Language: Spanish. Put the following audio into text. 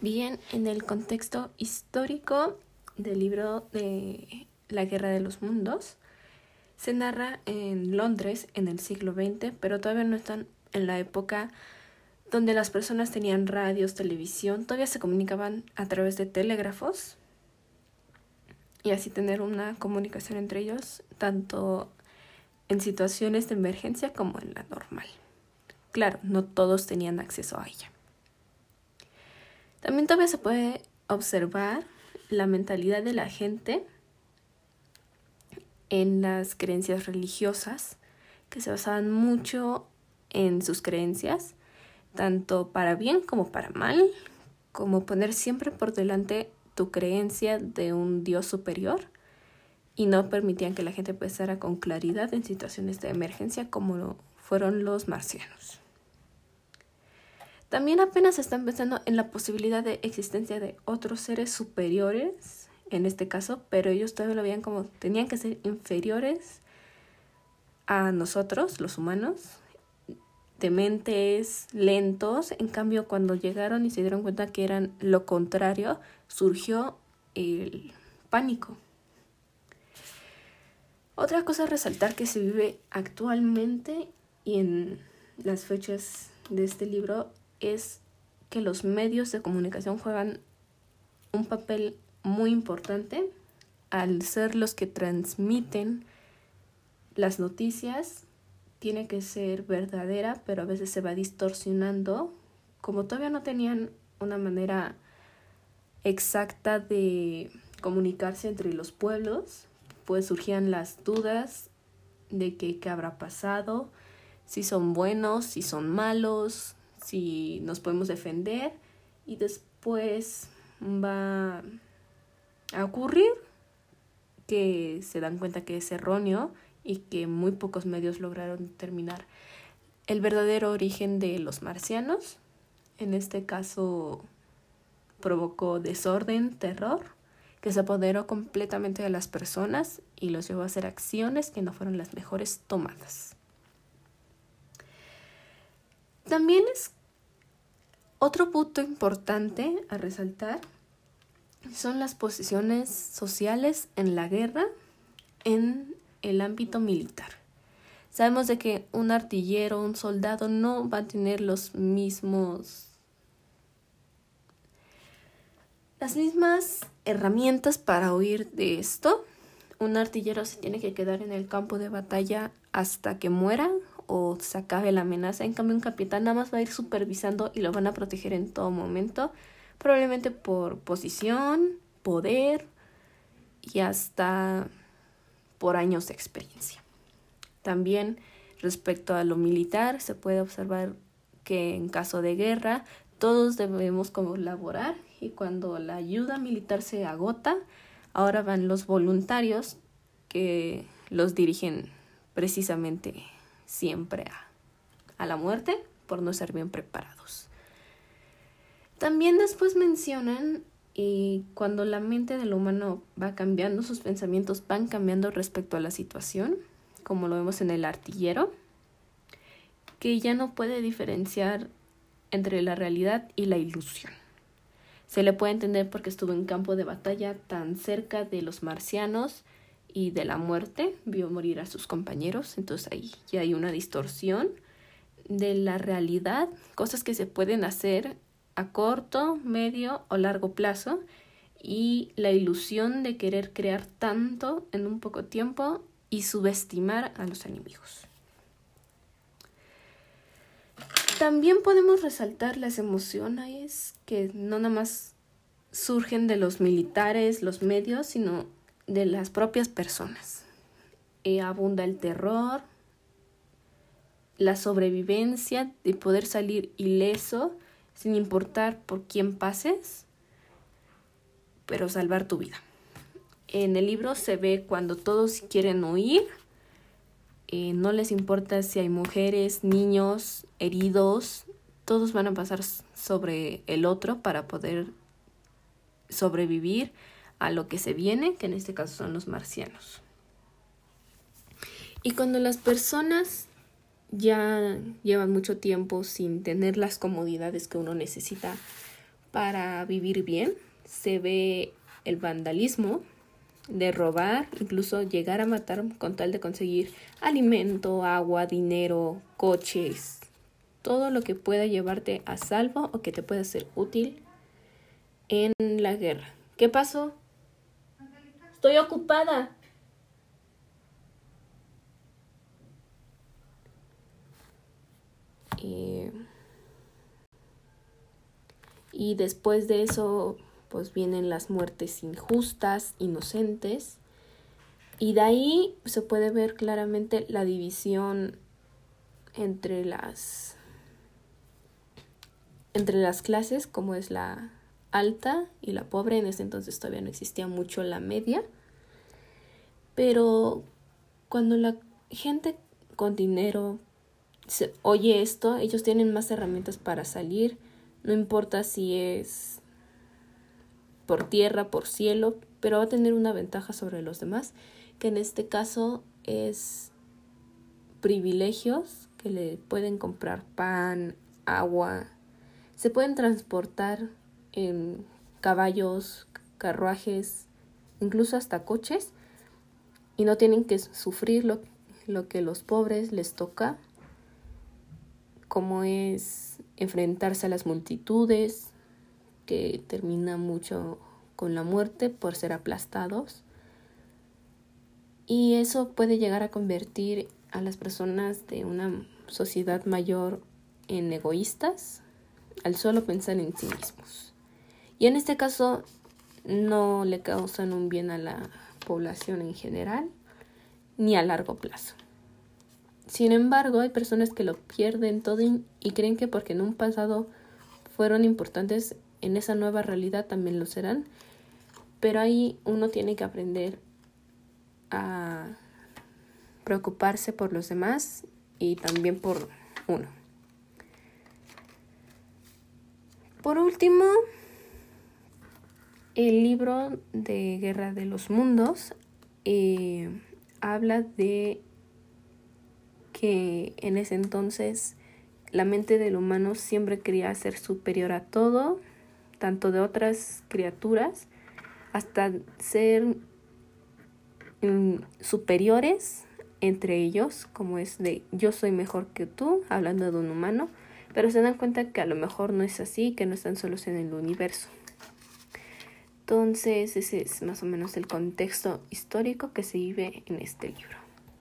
Bien, en el contexto histórico del libro de La Guerra de los Mundos, se narra en Londres en el siglo XX, pero todavía no están en la época donde las personas tenían radios, televisión, todavía se comunicaban a través de telégrafos y así tener una comunicación entre ellos, tanto en situaciones de emergencia como en la normal. Claro, no todos tenían acceso a ella. También todavía se puede observar la mentalidad de la gente en las creencias religiosas, que se basaban mucho en sus creencias, tanto para bien como para mal, como poner siempre por delante tu creencia de un Dios superior y no permitían que la gente pensara con claridad en situaciones de emergencia como fueron los marcianos. También apenas están pensando en la posibilidad de existencia de otros seres superiores, en este caso, pero ellos todavía lo veían como tenían que ser inferiores a nosotros, los humanos, dementes, lentos. En cambio, cuando llegaron y se dieron cuenta que eran lo contrario, surgió el pánico. Otra cosa a resaltar que se vive actualmente y en las fechas de este libro es que los medios de comunicación juegan un papel muy importante al ser los que transmiten las noticias tiene que ser verdadera, pero a veces se va distorsionando. Como todavía no tenían una manera exacta de comunicarse entre los pueblos, pues surgían las dudas de que qué habrá pasado, si son buenos, si son malos, si nos podemos defender y después va a ocurrir que se dan cuenta que es erróneo y que muy pocos medios lograron determinar el verdadero origen de los marcianos. En este caso provocó desorden, terror, que se apoderó completamente de las personas y los llevó a hacer acciones que no fueron las mejores tomadas. También es otro punto importante a resaltar son las posiciones sociales en la guerra en el ámbito militar. Sabemos de que un artillero, un soldado no va a tener los mismos las mismas herramientas para huir de esto. Un artillero se tiene que quedar en el campo de batalla hasta que muera o se acabe la amenaza. En cambio, un capitán nada más va a ir supervisando y lo van a proteger en todo momento, probablemente por posición, poder y hasta por años de experiencia. También respecto a lo militar, se puede observar que en caso de guerra todos debemos colaborar y cuando la ayuda militar se agota, ahora van los voluntarios que los dirigen precisamente siempre a, a la muerte por no ser bien preparados. También después mencionan y cuando la mente del humano va cambiando, sus pensamientos van cambiando respecto a la situación, como lo vemos en el artillero, que ya no puede diferenciar entre la realidad y la ilusión. Se le puede entender porque estuvo en campo de batalla tan cerca de los marcianos y de la muerte, vio morir a sus compañeros, entonces ahí ya hay una distorsión de la realidad, cosas que se pueden hacer a corto, medio o largo plazo y la ilusión de querer crear tanto en un poco tiempo y subestimar a los enemigos. También podemos resaltar las emociones que no nada más surgen de los militares, los medios, sino de las propias personas. Abunda el terror, la sobrevivencia de poder salir ileso sin importar por quién pases, pero salvar tu vida. En el libro se ve cuando todos quieren huir, eh, no les importa si hay mujeres, niños, heridos, todos van a pasar sobre el otro para poder sobrevivir a lo que se viene, que en este caso son los marcianos. Y cuando las personas ya llevan mucho tiempo sin tener las comodidades que uno necesita para vivir bien. Se ve el vandalismo, de robar, incluso llegar a matar con tal de conseguir alimento, agua, dinero, coches, todo lo que pueda llevarte a salvo o que te pueda ser útil en la guerra. ¿Qué pasó? Estoy ocupada. Y después de eso, pues vienen las muertes injustas, inocentes. Y de ahí se puede ver claramente la división entre las entre las clases, como es la alta y la pobre. En ese entonces todavía no existía mucho la media. Pero cuando la gente con dinero se oye esto, ellos tienen más herramientas para salir. No importa si es por tierra, por cielo, pero va a tener una ventaja sobre los demás, que en este caso es privilegios que le pueden comprar pan, agua, se pueden transportar en caballos, carruajes, incluso hasta coches, y no tienen que sufrir lo, lo que los pobres les toca, como es enfrentarse a las multitudes, que termina mucho con la muerte por ser aplastados. Y eso puede llegar a convertir a las personas de una sociedad mayor en egoístas al solo pensar en sí mismos. Y en este caso no le causan un bien a la población en general ni a largo plazo. Sin embargo, hay personas que lo pierden todo y creen que porque en un pasado fueron importantes, en esa nueva realidad también lo serán. Pero ahí uno tiene que aprender a preocuparse por los demás y también por uno. Por último, el libro de Guerra de los Mundos eh, habla de que en ese entonces la mente del humano siempre quería ser superior a todo, tanto de otras criaturas, hasta ser mm, superiores entre ellos, como es de yo soy mejor que tú, hablando de un humano, pero se dan cuenta que a lo mejor no es así, que no están solos en el universo. Entonces ese es más o menos el contexto histórico que se vive en este libro.